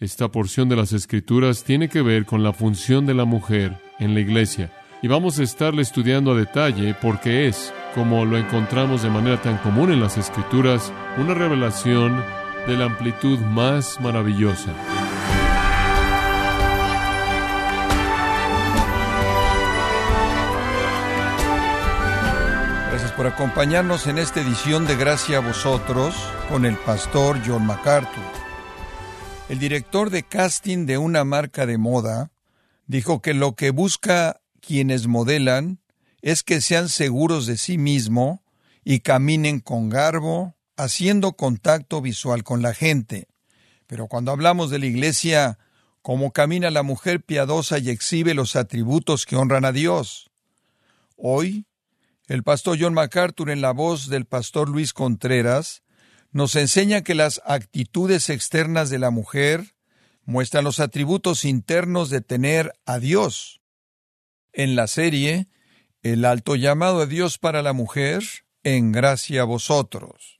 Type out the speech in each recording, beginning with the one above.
esta porción de las Escrituras tiene que ver con la función de la mujer en la iglesia. Y vamos a estarle estudiando a detalle porque es, como lo encontramos de manera tan común en las Escrituras, una revelación de la amplitud más maravillosa. Gracias por acompañarnos en esta edición de Gracia a vosotros con el pastor John MacArthur. El director de casting de una marca de moda dijo que lo que busca quienes modelan es que sean seguros de sí mismo y caminen con garbo, haciendo contacto visual con la gente. Pero cuando hablamos de la iglesia, ¿cómo camina la mujer piadosa y exhibe los atributos que honran a Dios? Hoy, el pastor John MacArthur en la voz del pastor Luis Contreras nos enseña que las actitudes externas de la mujer muestran los atributos internos de tener a Dios. En la serie, el alto llamado de Dios para la mujer, en gracia a vosotros.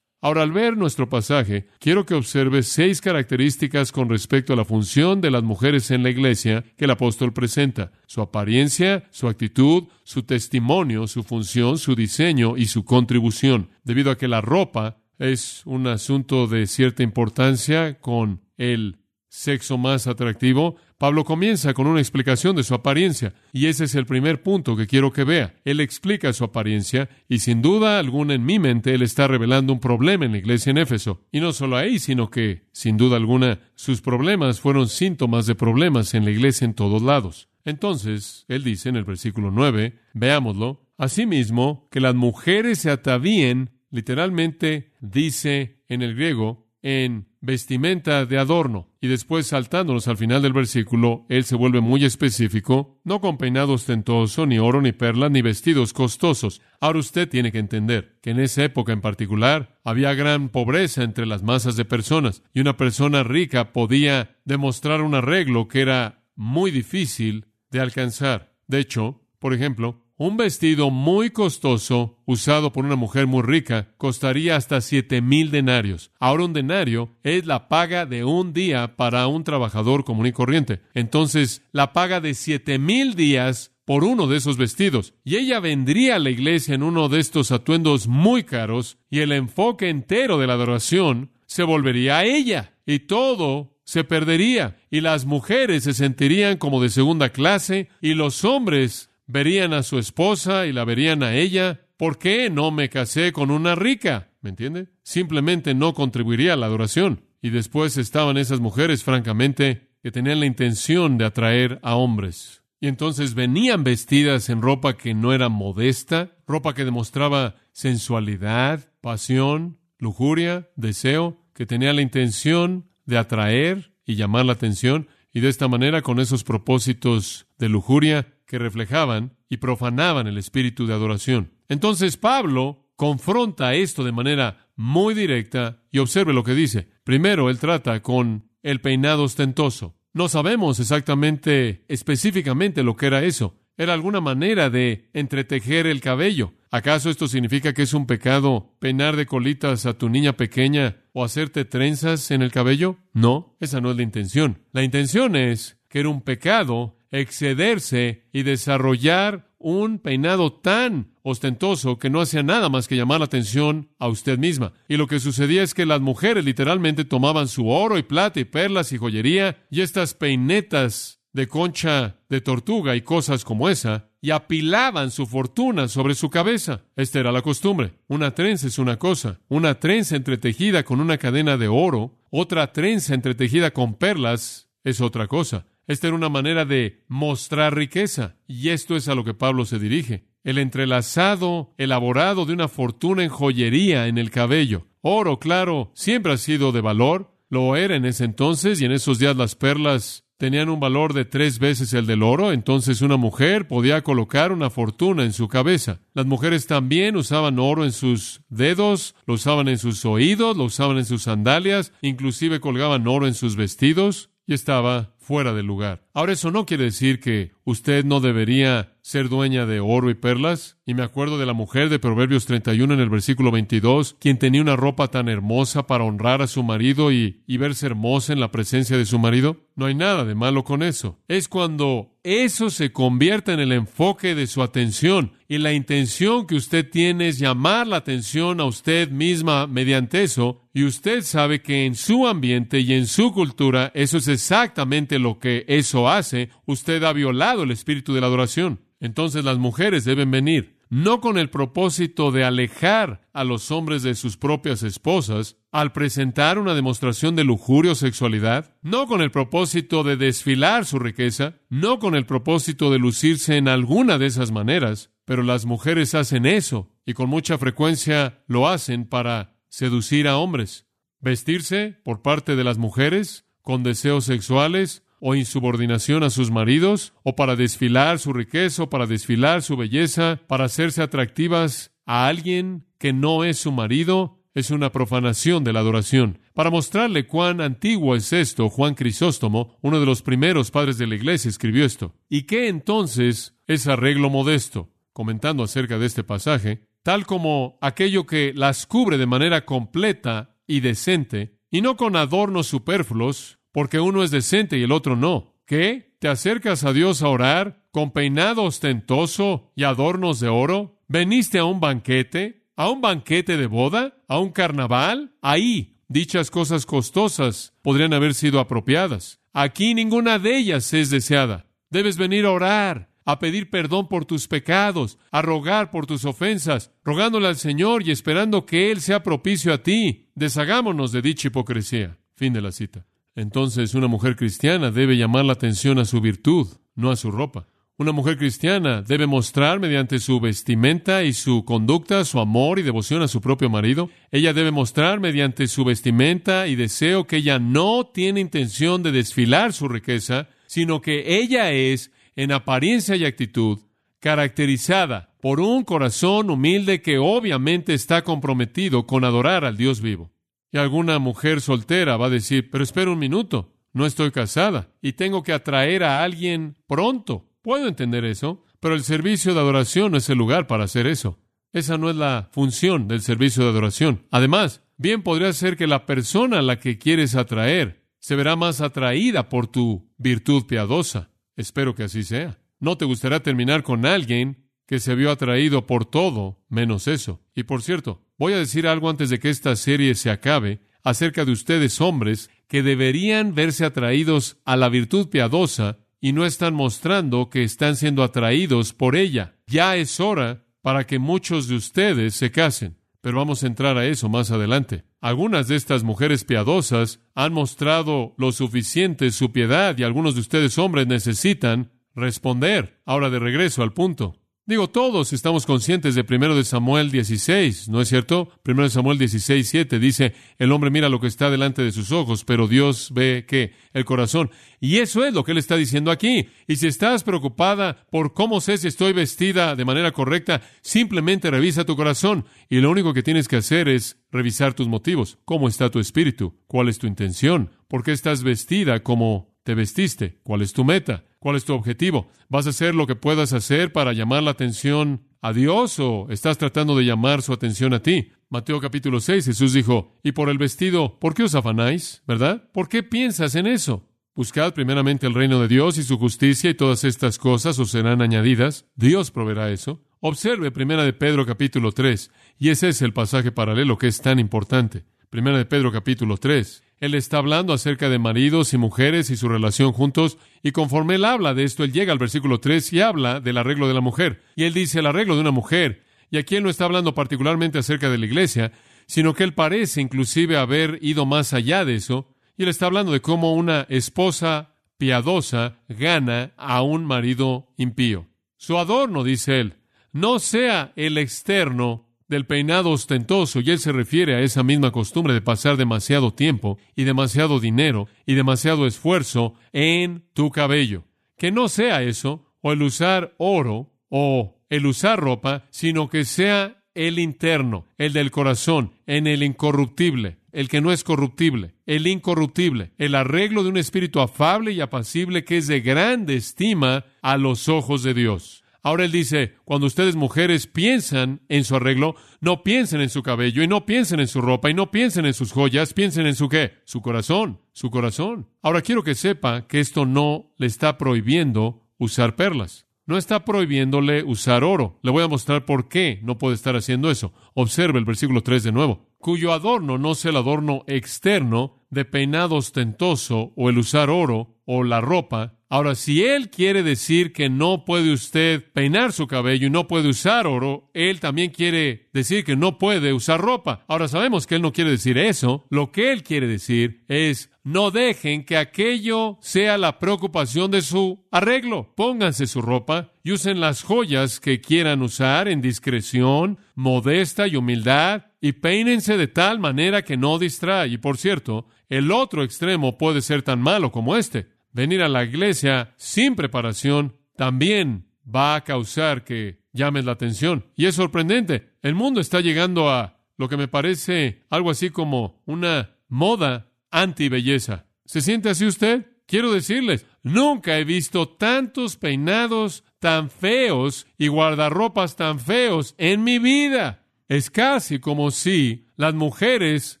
Ahora, al ver nuestro pasaje, quiero que observe seis características con respecto a la función de las mujeres en la iglesia que el apóstol presenta. Su apariencia, su actitud, su testimonio, su función, su diseño y su contribución. Debido a que la ropa es un asunto de cierta importancia con el sexo más atractivo, Pablo comienza con una explicación de su apariencia, y ese es el primer punto que quiero que vea. Él explica su apariencia, y sin duda alguna en mi mente él está revelando un problema en la iglesia en Éfeso. Y no solo ahí, sino que, sin duda alguna, sus problemas fueron síntomas de problemas en la iglesia en todos lados. Entonces, él dice en el versículo 9, veámoslo, Asimismo, que las mujeres se atavíen literalmente dice en el griego en vestimenta de adorno. Y después saltándonos al final del versículo, él se vuelve muy específico, no con peinado ostentoso, ni oro, ni perlas, ni vestidos costosos. Ahora usted tiene que entender que en esa época en particular había gran pobreza entre las masas de personas, y una persona rica podía demostrar un arreglo que era muy difícil de alcanzar. De hecho, por ejemplo, un vestido muy costoso, usado por una mujer muy rica, costaría hasta siete mil denarios. Ahora un denario es la paga de un día para un trabajador común y corriente. Entonces, la paga de siete mil días por uno de esos vestidos. Y ella vendría a la iglesia en uno de estos atuendos muy caros y el enfoque entero de la adoración se volvería a ella. Y todo se perdería. Y las mujeres se sentirían como de segunda clase y los hombres verían a su esposa y la verían a ella. ¿Por qué no me casé con una rica? ¿Me entiende? Simplemente no contribuiría a la adoración. Y después estaban esas mujeres, francamente, que tenían la intención de atraer a hombres. Y entonces venían vestidas en ropa que no era modesta, ropa que demostraba sensualidad, pasión, lujuria, deseo, que tenía la intención de atraer y llamar la atención, y de esta manera, con esos propósitos de lujuria, que reflejaban y profanaban el espíritu de adoración. Entonces Pablo confronta esto de manera muy directa y observe lo que dice. Primero, él trata con el peinado ostentoso. No sabemos exactamente, específicamente lo que era eso. Era alguna manera de entretejer el cabello. ¿Acaso esto significa que es un pecado peinar de colitas a tu niña pequeña o hacerte trenzas en el cabello? No, esa no es la intención. La intención es que era un pecado excederse y desarrollar un peinado tan ostentoso que no hacía nada más que llamar la atención a usted misma. Y lo que sucedía es que las mujeres literalmente tomaban su oro y plata y perlas y joyería y estas peinetas de concha de tortuga y cosas como esa, y apilaban su fortuna sobre su cabeza. Esta era la costumbre. Una trenza es una cosa, una trenza entretejida con una cadena de oro, otra trenza entretejida con perlas es otra cosa. Esta era una manera de mostrar riqueza, y esto es a lo que Pablo se dirige. El entrelazado, elaborado de una fortuna en joyería en el cabello. Oro, claro, siempre ha sido de valor, lo era en ese entonces, y en esos días las perlas tenían un valor de tres veces el del oro, entonces una mujer podía colocar una fortuna en su cabeza. Las mujeres también usaban oro en sus dedos, lo usaban en sus oídos, lo usaban en sus sandalias, inclusive colgaban oro en sus vestidos y estaba fuera del lugar. Ahora eso no quiere decir que usted no debería ser dueña de oro y perlas? Y me acuerdo de la mujer de Proverbios 31 en el versículo 22, quien tenía una ropa tan hermosa para honrar a su marido y, y verse hermosa en la presencia de su marido. No hay nada de malo con eso. Es cuando eso se convierte en el enfoque de su atención y la intención que usted tiene es llamar la atención a usted misma mediante eso y usted sabe que en su ambiente y en su cultura eso es exactamente lo que eso hace. Usted ha violado el espíritu de la adoración. Entonces las mujeres deben venir no con el propósito de alejar a los hombres de sus propias esposas al presentar una demostración de lujuria o sexualidad, no con el propósito de desfilar su riqueza, no con el propósito de lucirse en alguna de esas maneras, pero las mujeres hacen eso y con mucha frecuencia lo hacen para seducir a hombres. Vestirse por parte de las mujeres con deseos sexuales o insubordinación a sus maridos, o para desfilar su riqueza, o para desfilar su belleza, para hacerse atractivas a alguien que no es su marido, es una profanación de la adoración. Para mostrarle cuán antiguo es esto, Juan Crisóstomo, uno de los primeros padres de la iglesia, escribió esto. ¿Y qué entonces es arreglo modesto? Comentando acerca de este pasaje, tal como aquello que las cubre de manera completa y decente, y no con adornos superfluos, porque uno es decente y el otro no. ¿Qué? ¿Te acercas a Dios a orar con peinado ostentoso y adornos de oro? ¿Veniste a un banquete? ¿A un banquete de boda? ¿A un carnaval? Ahí, dichas cosas costosas podrían haber sido apropiadas. Aquí ninguna de ellas es deseada. Debes venir a orar, a pedir perdón por tus pecados, a rogar por tus ofensas, rogándole al Señor y esperando que Él sea propicio a ti. Deshagámonos de dicha hipocresía. Fin de la cita. Entonces una mujer cristiana debe llamar la atención a su virtud, no a su ropa. Una mujer cristiana debe mostrar mediante su vestimenta y su conducta su amor y devoción a su propio marido. Ella debe mostrar mediante su vestimenta y deseo que ella no tiene intención de desfilar su riqueza, sino que ella es, en apariencia y actitud, caracterizada por un corazón humilde que obviamente está comprometido con adorar al Dios vivo. Y alguna mujer soltera va a decir, pero espera un minuto, no estoy casada y tengo que atraer a alguien pronto. Puedo entender eso, pero el servicio de adoración no es el lugar para hacer eso. Esa no es la función del servicio de adoración. Además, bien podría ser que la persona a la que quieres atraer se verá más atraída por tu virtud piadosa. Espero que así sea. No te gustaría terminar con alguien que se vio atraído por todo menos eso. Y por cierto, Voy a decir algo antes de que esta serie se acabe acerca de ustedes hombres que deberían verse atraídos a la virtud piadosa y no están mostrando que están siendo atraídos por ella. Ya es hora para que muchos de ustedes se casen. Pero vamos a entrar a eso más adelante. Algunas de estas mujeres piadosas han mostrado lo suficiente su piedad y algunos de ustedes hombres necesitan responder. Ahora de regreso al punto. Digo, todos estamos conscientes de primero de Samuel 16, ¿no es cierto? Primero de Samuel 16, 7 dice, el hombre mira lo que está delante de sus ojos, pero Dios ve que el corazón. Y eso es lo que él está diciendo aquí. Y si estás preocupada por cómo sé si estoy vestida de manera correcta, simplemente revisa tu corazón. Y lo único que tienes que hacer es revisar tus motivos. ¿Cómo está tu espíritu? ¿Cuál es tu intención? ¿Por qué estás vestida como te vestiste? ¿Cuál es tu meta? ¿Cuál es tu objetivo? ¿Vas a hacer lo que puedas hacer para llamar la atención a Dios o estás tratando de llamar su atención a ti? Mateo capítulo 6, Jesús dijo, y por el vestido, ¿por qué os afanáis? ¿Verdad? ¿Por qué piensas en eso? Buscad primeramente el reino de Dios y su justicia y todas estas cosas os serán añadidas. Dios proveerá eso. Observe primera de Pedro capítulo 3, y ese es el pasaje paralelo que es tan importante. Primera de Pedro capítulo 3. Él está hablando acerca de maridos y mujeres y su relación juntos, y conforme él habla de esto, él llega al versículo 3 y habla del arreglo de la mujer. Y él dice el arreglo de una mujer. Y aquí él no está hablando particularmente acerca de la iglesia, sino que él parece inclusive haber ido más allá de eso, y él está hablando de cómo una esposa piadosa gana a un marido impío. Su adorno, dice él, no sea el externo del peinado ostentoso, y él se refiere a esa misma costumbre de pasar demasiado tiempo y demasiado dinero y demasiado esfuerzo en tu cabello. Que no sea eso, o el usar oro, o el usar ropa, sino que sea el interno, el del corazón, en el incorruptible, el que no es corruptible. el incorruptible, el arreglo de un espíritu afable y apacible que es de grande estima a los ojos de Dios. Ahora él dice, cuando ustedes mujeres piensan en su arreglo, no piensen en su cabello y no piensen en su ropa y no piensen en sus joyas, piensen en su qué, su corazón, su corazón. Ahora quiero que sepa que esto no le está prohibiendo usar perlas. No está prohibiéndole usar oro. Le voy a mostrar por qué no puede estar haciendo eso. Observe el versículo 3 de nuevo. Cuyo adorno no sea el adorno externo de peinado ostentoso o el usar oro o la ropa, Ahora, si él quiere decir que no puede usted peinar su cabello y no puede usar oro, él también quiere decir que no puede usar ropa. Ahora sabemos que él no quiere decir eso. Lo que él quiere decir es no dejen que aquello sea la preocupación de su arreglo. Pónganse su ropa y usen las joyas que quieran usar en discreción, modesta y humildad, y peínense de tal manera que no distrae. Y por cierto, el otro extremo puede ser tan malo como este venir a la iglesia sin preparación también va a causar que llames la atención. Y es sorprendente. El mundo está llegando a lo que me parece algo así como una moda anti-belleza. ¿Se siente así usted? Quiero decirles, nunca he visto tantos peinados tan feos y guardarropas tan feos en mi vida. Es casi como si las mujeres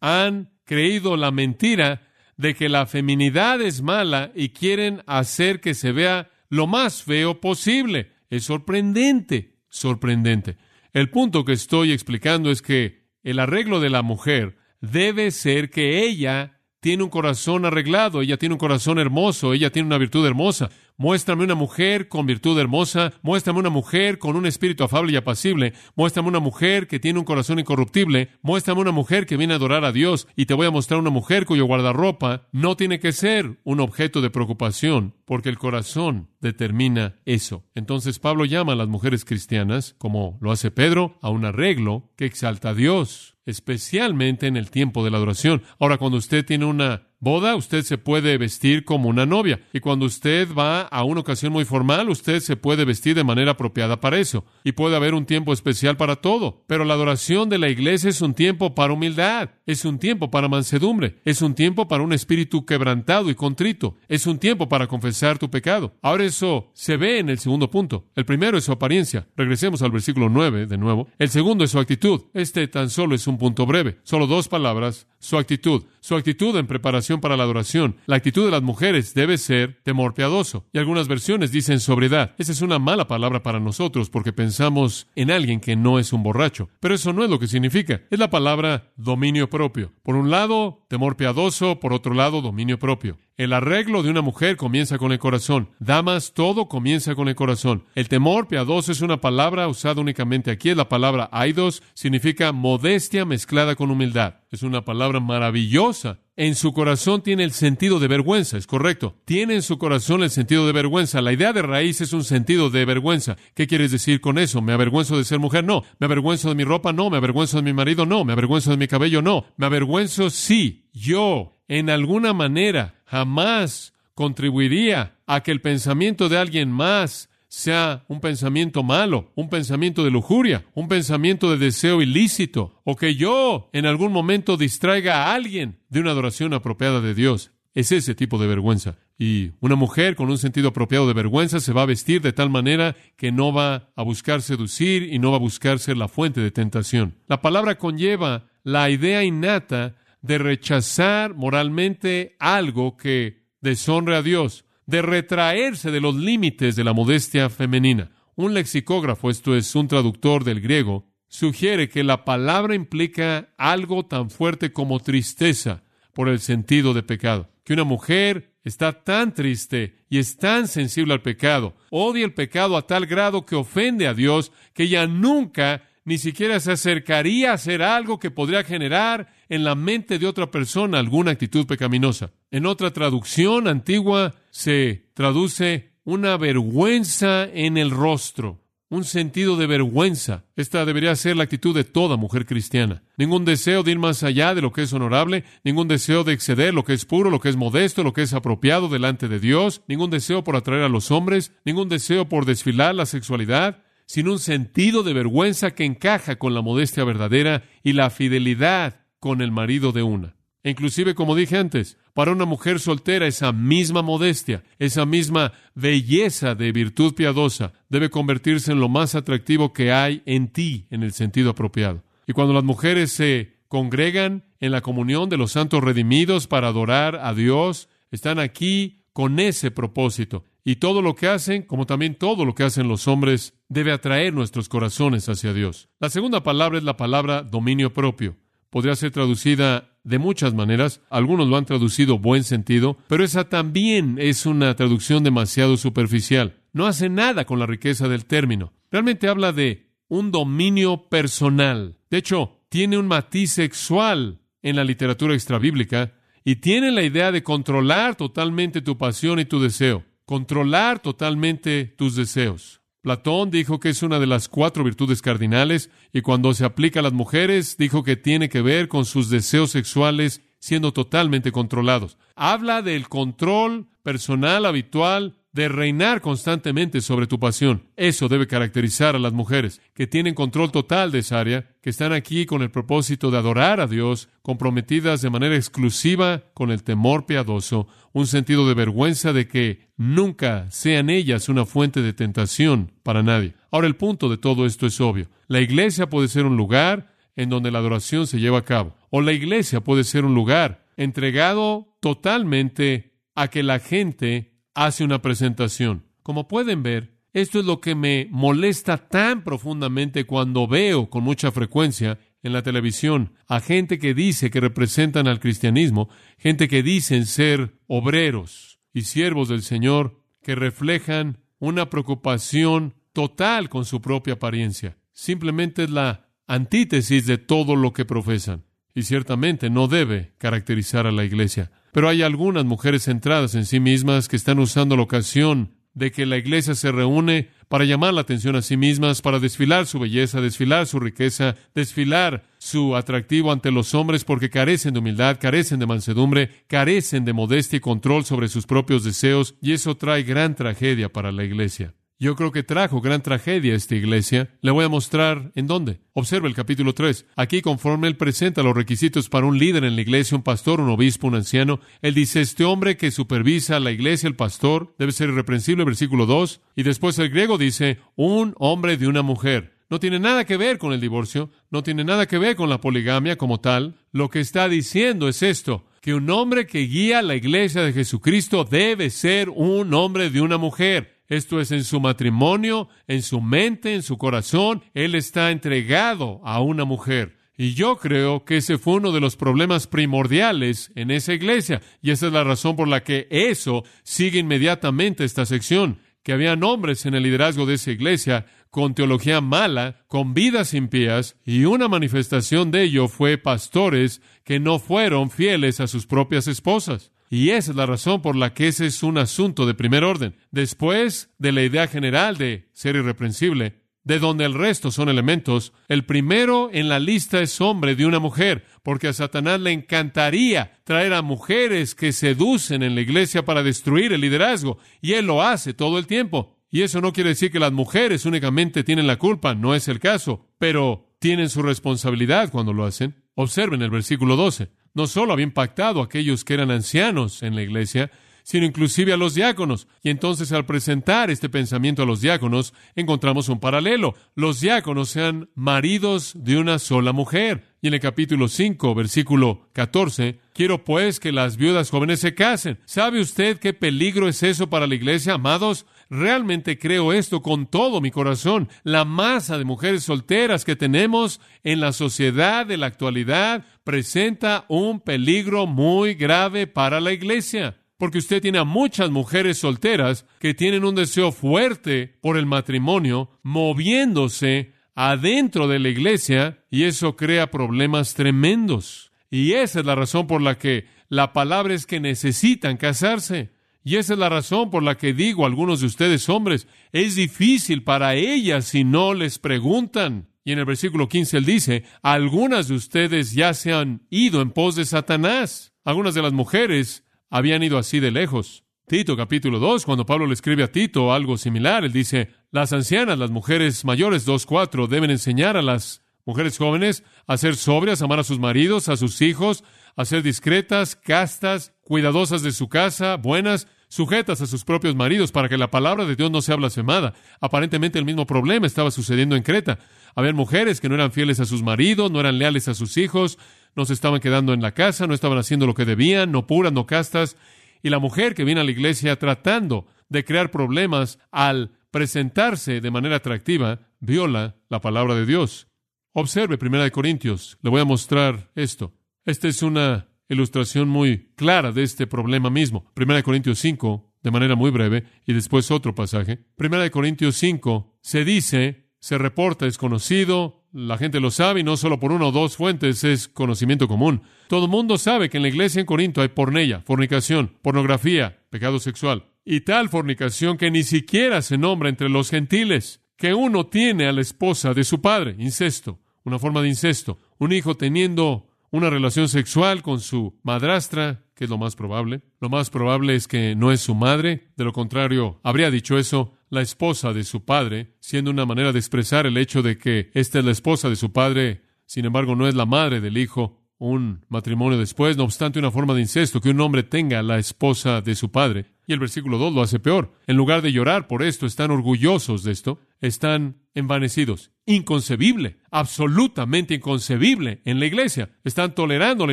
han creído la mentira de que la feminidad es mala y quieren hacer que se vea lo más feo posible. Es sorprendente, sorprendente. El punto que estoy explicando es que el arreglo de la mujer debe ser que ella tiene un corazón arreglado, ella tiene un corazón hermoso, ella tiene una virtud hermosa. Muéstrame una mujer con virtud hermosa, muéstrame una mujer con un espíritu afable y apacible, muéstrame una mujer que tiene un corazón incorruptible, muéstrame una mujer que viene a adorar a Dios y te voy a mostrar una mujer cuyo guardarropa no tiene que ser un objeto de preocupación, porque el corazón determina eso. Entonces Pablo llama a las mujeres cristianas, como lo hace Pedro, a un arreglo que exalta a Dios especialmente en el tiempo de la adoración. Ahora, cuando usted tiene una boda, usted se puede vestir como una novia. Y cuando usted va a una ocasión muy formal, usted se puede vestir de manera apropiada para eso. Y puede haber un tiempo especial para todo. Pero la adoración de la iglesia es un tiempo para humildad, es un tiempo para mansedumbre, es un tiempo para un espíritu quebrantado y contrito, es un tiempo para confesar tu pecado. Ahora eso se ve en el segundo punto. El primero es su apariencia. Regresemos al versículo 9 de nuevo. El segundo es su actitud. Este tan solo es un punto breve. Solo dos palabras. Su actitud. Su actitud en preparación para la adoración. La actitud de las mujeres debe ser temor piadoso. Y algunas versiones dicen sobriedad. Esa es una mala palabra para nosotros porque pensamos en alguien que no es un borracho. Pero eso no es lo que significa. Es la palabra dominio propio. Por un lado, temor piadoso, por otro lado, dominio propio. El arreglo de una mujer comienza con el corazón. Damas, todo comienza con el corazón. El temor piadoso es una palabra usada únicamente aquí. La palabra aidos, significa modestia mezclada con humildad. Es una palabra maravillosa. En su corazón tiene el sentido de vergüenza, es correcto. Tiene en su corazón el sentido de vergüenza. La idea de raíz es un sentido de vergüenza. ¿Qué quieres decir con eso? ¿Me avergüenzo de ser mujer? No. ¿Me avergüenzo de mi ropa? No. ¿Me avergüenzo de mi marido? No. ¿Me avergüenzo de mi cabello? No. ¿Me avergüenzo? Sí. Yo, en alguna manera, jamás contribuiría a que el pensamiento de alguien más sea un pensamiento malo, un pensamiento de lujuria, un pensamiento de deseo ilícito, o que yo en algún momento distraiga a alguien de una adoración apropiada de Dios. Es ese tipo de vergüenza. Y una mujer con un sentido apropiado de vergüenza se va a vestir de tal manera que no va a buscar seducir y no va a buscar ser la fuente de tentación. La palabra conlleva la idea innata de rechazar moralmente algo que deshonre a Dios, de retraerse de los límites de la modestia femenina. Un lexicógrafo, esto es un traductor del griego, sugiere que la palabra implica algo tan fuerte como tristeza por el sentido de pecado. Que una mujer está tan triste y es tan sensible al pecado, odia el pecado a tal grado que ofende a Dios, que ella nunca ni siquiera se acercaría a hacer algo que podría generar en la mente de otra persona alguna actitud pecaminosa. En otra traducción antigua se traduce una vergüenza en el rostro, un sentido de vergüenza. Esta debería ser la actitud de toda mujer cristiana. Ningún deseo de ir más allá de lo que es honorable, ningún deseo de exceder lo que es puro, lo que es modesto, lo que es apropiado delante de Dios, ningún deseo por atraer a los hombres, ningún deseo por desfilar la sexualidad, sin un sentido de vergüenza que encaja con la modestia verdadera y la fidelidad con el marido de una. E inclusive, como dije antes, para una mujer soltera esa misma modestia, esa misma belleza de virtud piadosa debe convertirse en lo más atractivo que hay en ti en el sentido apropiado. Y cuando las mujeres se congregan en la comunión de los santos redimidos para adorar a Dios, están aquí con ese propósito. Y todo lo que hacen, como también todo lo que hacen los hombres, debe atraer nuestros corazones hacia Dios. La segunda palabra es la palabra dominio propio. Podría ser traducida de muchas maneras. Algunos lo han traducido buen sentido, pero esa también es una traducción demasiado superficial. No hace nada con la riqueza del término. Realmente habla de un dominio personal. De hecho, tiene un matiz sexual en la literatura extrabíblica y tiene la idea de controlar totalmente tu pasión y tu deseo controlar totalmente tus deseos. Platón dijo que es una de las cuatro virtudes cardinales y cuando se aplica a las mujeres dijo que tiene que ver con sus deseos sexuales siendo totalmente controlados. Habla del control personal habitual de reinar constantemente sobre tu pasión. Eso debe caracterizar a las mujeres, que tienen control total de esa área, que están aquí con el propósito de adorar a Dios, comprometidas de manera exclusiva con el temor piadoso, un sentido de vergüenza de que nunca sean ellas una fuente de tentación para nadie. Ahora el punto de todo esto es obvio. La iglesia puede ser un lugar en donde la adoración se lleva a cabo, o la iglesia puede ser un lugar entregado totalmente a que la gente hace una presentación. Como pueden ver, esto es lo que me molesta tan profundamente cuando veo con mucha frecuencia en la televisión a gente que dice que representan al cristianismo, gente que dicen ser obreros y siervos del Señor, que reflejan una preocupación total con su propia apariencia. Simplemente es la antítesis de todo lo que profesan. Y ciertamente no debe caracterizar a la iglesia. Pero hay algunas mujeres centradas en sí mismas que están usando la ocasión de que la iglesia se reúne para llamar la atención a sí mismas, para desfilar su belleza, desfilar su riqueza, desfilar su atractivo ante los hombres porque carecen de humildad, carecen de mansedumbre, carecen de modestia y control sobre sus propios deseos, y eso trae gran tragedia para la iglesia. Yo creo que trajo gran tragedia a esta iglesia. Le voy a mostrar en dónde. Observa el capítulo 3. Aquí, conforme él presenta los requisitos para un líder en la iglesia, un pastor, un obispo, un anciano, él dice, este hombre que supervisa la iglesia, el pastor, debe ser irreprensible, versículo 2. Y después el griego dice, un hombre de una mujer. No tiene nada que ver con el divorcio, no tiene nada que ver con la poligamia como tal. Lo que está diciendo es esto, que un hombre que guía la iglesia de Jesucristo debe ser un hombre de una mujer. Esto es en su matrimonio, en su mente, en su corazón. Él está entregado a una mujer. Y yo creo que ese fue uno de los problemas primordiales en esa iglesia. Y esa es la razón por la que eso sigue inmediatamente esta sección. Que había hombres en el liderazgo de esa iglesia con teología mala, con vidas impías, y una manifestación de ello fue pastores que no fueron fieles a sus propias esposas. Y esa es la razón por la que ese es un asunto de primer orden. Después de la idea general de ser irreprensible, de donde el resto son elementos, el primero en la lista es hombre de una mujer, porque a Satanás le encantaría traer a mujeres que seducen en la iglesia para destruir el liderazgo, y él lo hace todo el tiempo. Y eso no quiere decir que las mujeres únicamente tienen la culpa, no es el caso, pero tienen su responsabilidad cuando lo hacen. Observen el versículo 12 no solo había impactado a aquellos que eran ancianos en la iglesia, sino inclusive a los diáconos. Y entonces al presentar este pensamiento a los diáconos, encontramos un paralelo. Los diáconos sean maridos de una sola mujer. Y en el capítulo 5, versículo 14, quiero pues que las viudas jóvenes se casen. ¿Sabe usted qué peligro es eso para la iglesia, amados? Realmente creo esto con todo mi corazón. La masa de mujeres solteras que tenemos en la sociedad de la actualidad presenta un peligro muy grave para la iglesia. Porque usted tiene a muchas mujeres solteras que tienen un deseo fuerte por el matrimonio, moviéndose adentro de la iglesia, y eso crea problemas tremendos. Y esa es la razón por la que la palabra es que necesitan casarse. Y esa es la razón por la que digo a algunos de ustedes hombres, es difícil para ellas si no les preguntan. Y en el versículo 15 él dice, algunas de ustedes ya se han ido en pos de Satanás. Algunas de las mujeres habían ido así de lejos. Tito capítulo 2, cuando Pablo le escribe a Tito algo similar, él dice, las ancianas, las mujeres mayores 2.4, deben enseñar a las mujeres jóvenes a ser sobrias, amar a sus maridos, a sus hijos, a ser discretas, castas, cuidadosas de su casa, buenas, sujetas a sus propios maridos para que la palabra de Dios no sea blasfemada. Aparentemente el mismo problema estaba sucediendo en Creta. Había mujeres que no eran fieles a sus maridos, no eran leales a sus hijos, no se estaban quedando en la casa, no estaban haciendo lo que debían, no puras, no castas. Y la mujer que viene a la iglesia tratando de crear problemas al presentarse de manera atractiva, viola la palabra de Dios. Observe Primera de Corintios, le voy a mostrar esto. Esta es una ilustración muy clara de este problema mismo. Primera de Corintios 5, de manera muy breve, y después otro pasaje. Primera de Corintios 5 se dice, se reporta, es conocido, la gente lo sabe y no solo por una o dos fuentes es conocimiento común. Todo el mundo sabe que en la iglesia en Corinto hay pornella, fornicación, pornografía, pecado sexual y tal fornicación que ni siquiera se nombra entre los gentiles, que uno tiene a la esposa de su padre, incesto, una forma de incesto, un hijo teniendo una relación sexual con su madrastra, que es lo más probable. Lo más probable es que no es su madre, de lo contrario, habría dicho eso la esposa de su padre, siendo una manera de expresar el hecho de que esta es la esposa de su padre, sin embargo no es la madre del hijo, un matrimonio después, no obstante una forma de incesto, que un hombre tenga la esposa de su padre. Y el versículo 2 lo hace peor. En lugar de llorar por esto, están orgullosos de esto, están envanecidos. Inconcebible, absolutamente inconcebible en la iglesia. Están tolerando la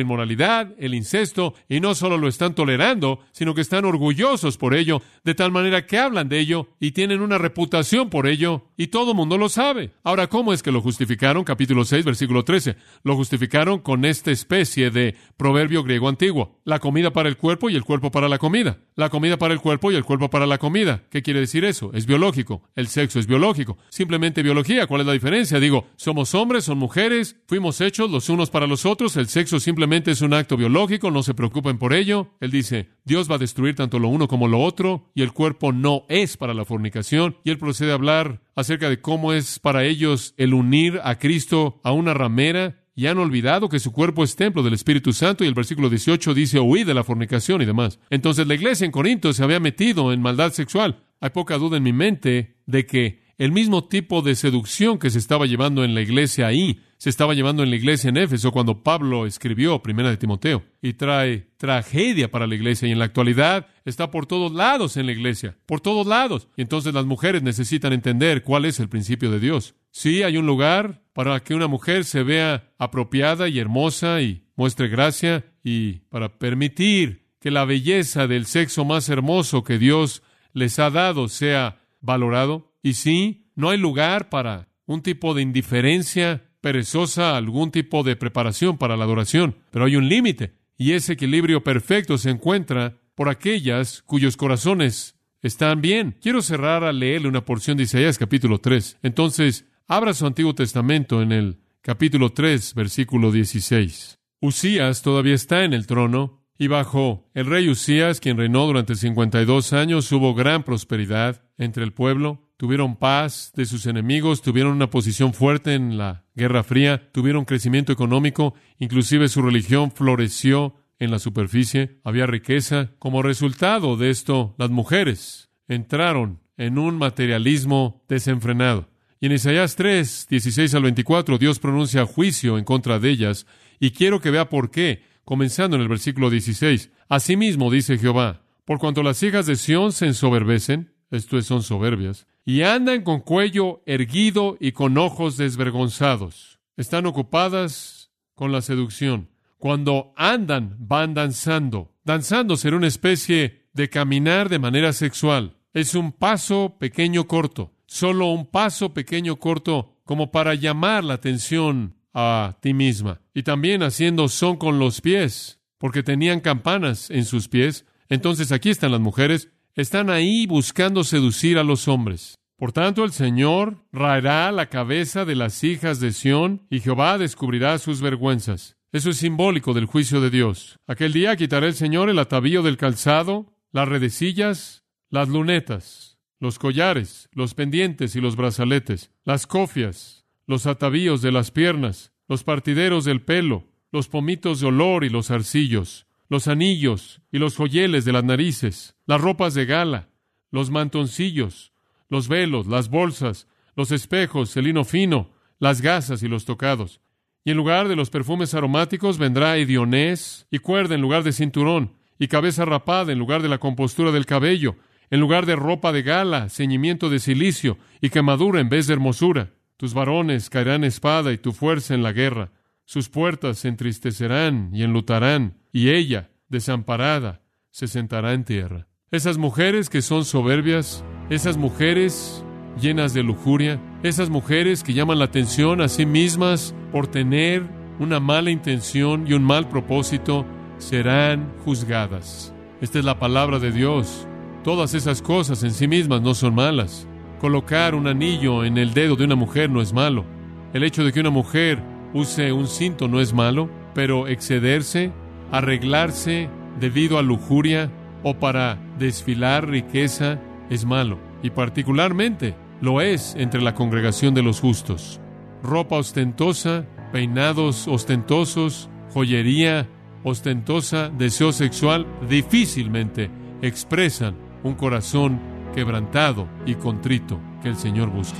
inmoralidad, el incesto, y no solo lo están tolerando, sino que están orgullosos por ello, de tal manera que hablan de ello y tienen una reputación por ello, y todo el mundo lo sabe. Ahora, ¿cómo es que lo justificaron? Capítulo 6, versículo 13. Lo justificaron con esta especie de proverbio griego antiguo. La comida para el cuerpo y el cuerpo para la comida. La comida para el cuerpo y el cuerpo para la comida. ¿Qué quiere decir eso? Es biológico. El sexo es biológico. Simplemente biología. ¿Cuál es la diferencia? Digo, somos hombres, son mujeres, fuimos hechos los unos para los otros. El sexo simplemente es un acto biológico. No se preocupen por ello. Él dice, Dios va a destruir tanto lo uno como lo otro y el cuerpo no es para la fornicación. Y él procede a hablar acerca de cómo es para ellos el unir a Cristo a una ramera y han olvidado que su cuerpo es templo del Espíritu Santo y el versículo 18 dice huid de la fornicación y demás. Entonces la iglesia en Corinto se había metido en maldad sexual. Hay poca duda en mi mente de que el mismo tipo de seducción que se estaba llevando en la iglesia ahí, se estaba llevando en la iglesia en Éfeso cuando Pablo escribió Primera de Timoteo. Y trae tragedia para la iglesia y en la actualidad está por todos lados en la iglesia, por todos lados. Y entonces las mujeres necesitan entender cuál es el principio de Dios. Sí, hay un lugar para que una mujer se vea apropiada y hermosa y muestre gracia y para permitir que la belleza del sexo más hermoso que Dios les ha dado sea valorado. Y sí, no hay lugar para un tipo de indiferencia perezosa, algún tipo de preparación para la adoración, pero hay un límite, y ese equilibrio perfecto se encuentra por aquellas cuyos corazones están bien. Quiero cerrar a leerle una porción de Isaías capítulo 3. Entonces, abra su Antiguo Testamento en el capítulo 3, versículo 16. Usías todavía está en el trono, y bajo el rey Usías, quien reinó durante 52 años, hubo gran prosperidad entre el pueblo tuvieron paz de sus enemigos, tuvieron una posición fuerte en la Guerra Fría, tuvieron crecimiento económico, inclusive su religión floreció en la superficie, había riqueza. Como resultado de esto, las mujeres entraron en un materialismo desenfrenado. Y en Isaías 3, 16 al 24, Dios pronuncia juicio en contra de ellas, y quiero que vea por qué, comenzando en el versículo 16. Asimismo dice Jehová, por cuanto las hijas de Sión se ensoberbecen, esto son soberbias, y andan con cuello erguido y con ojos desvergonzados. Están ocupadas con la seducción. Cuando andan, van danzando. Danzando será una especie de caminar de manera sexual. Es un paso pequeño corto, solo un paso pequeño corto como para llamar la atención a ti misma. Y también haciendo son con los pies, porque tenían campanas en sus pies. Entonces aquí están las mujeres están ahí buscando seducir a los hombres. Por tanto, el Señor raerá la cabeza de las hijas de Sión y Jehová descubrirá sus vergüenzas. Eso es simbólico del juicio de Dios. Aquel día quitará el Señor el atavío del calzado, las redecillas, las lunetas, los collares, los pendientes y los brazaletes, las cofias, los atavíos de las piernas, los partideros del pelo, los pomitos de olor y los arcillos, los anillos y los joyeles de las narices, las ropas de gala, los mantoncillos, los velos, las bolsas, los espejos, el lino fino, las gasas y los tocados. Y en lugar de los perfumes aromáticos vendrá hedionés y cuerda en lugar de cinturón, y cabeza rapada en lugar de la compostura del cabello, en lugar de ropa de gala, ceñimiento de silicio y quemadura en vez de hermosura. Tus varones caerán espada y tu fuerza en la guerra. Sus puertas se entristecerán y enlutarán, y ella, desamparada, se sentará en tierra. Esas mujeres que son soberbias, esas mujeres llenas de lujuria, esas mujeres que llaman la atención a sí mismas por tener una mala intención y un mal propósito, serán juzgadas. Esta es la palabra de Dios. Todas esas cosas en sí mismas no son malas. Colocar un anillo en el dedo de una mujer no es malo. El hecho de que una mujer use un cinto no es malo, pero excederse, arreglarse debido a lujuria o para desfilar riqueza es malo. Y particularmente lo es entre la congregación de los justos. Ropa ostentosa, peinados ostentosos, joyería ostentosa, deseo sexual, difícilmente expresan un corazón quebrantado y contrito que el Señor busca.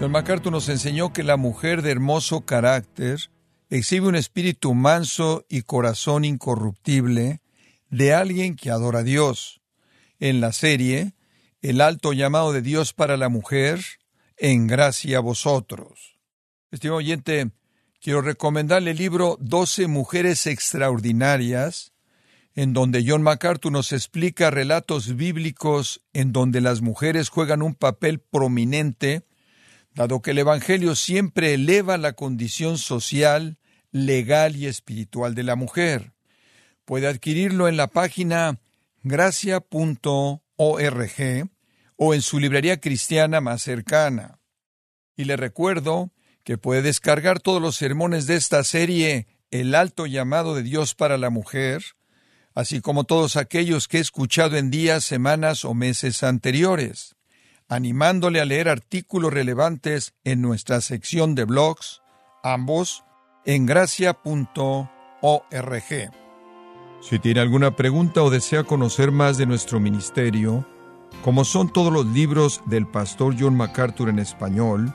John MacArthur nos enseñó que la mujer de hermoso carácter exhibe un espíritu manso y corazón incorruptible de alguien que adora a Dios. En la serie, El alto llamado de Dios para la mujer, en gracia a vosotros. Estimado oyente, quiero recomendarle el libro Doce Mujeres Extraordinarias, en donde John MacArthur nos explica relatos bíblicos en donde las mujeres juegan un papel prominente, dado que el Evangelio siempre eleva la condición social, legal y espiritual de la mujer. Puede adquirirlo en la página gracia.org o en su librería cristiana más cercana. Y le recuerdo que puede descargar todos los sermones de esta serie El alto llamado de Dios para la mujer, así como todos aquellos que he escuchado en días, semanas o meses anteriores, animándole a leer artículos relevantes en nuestra sección de blogs, ambos en gracia.org. Si tiene alguna pregunta o desea conocer más de nuestro ministerio, como son todos los libros del pastor John MacArthur en español,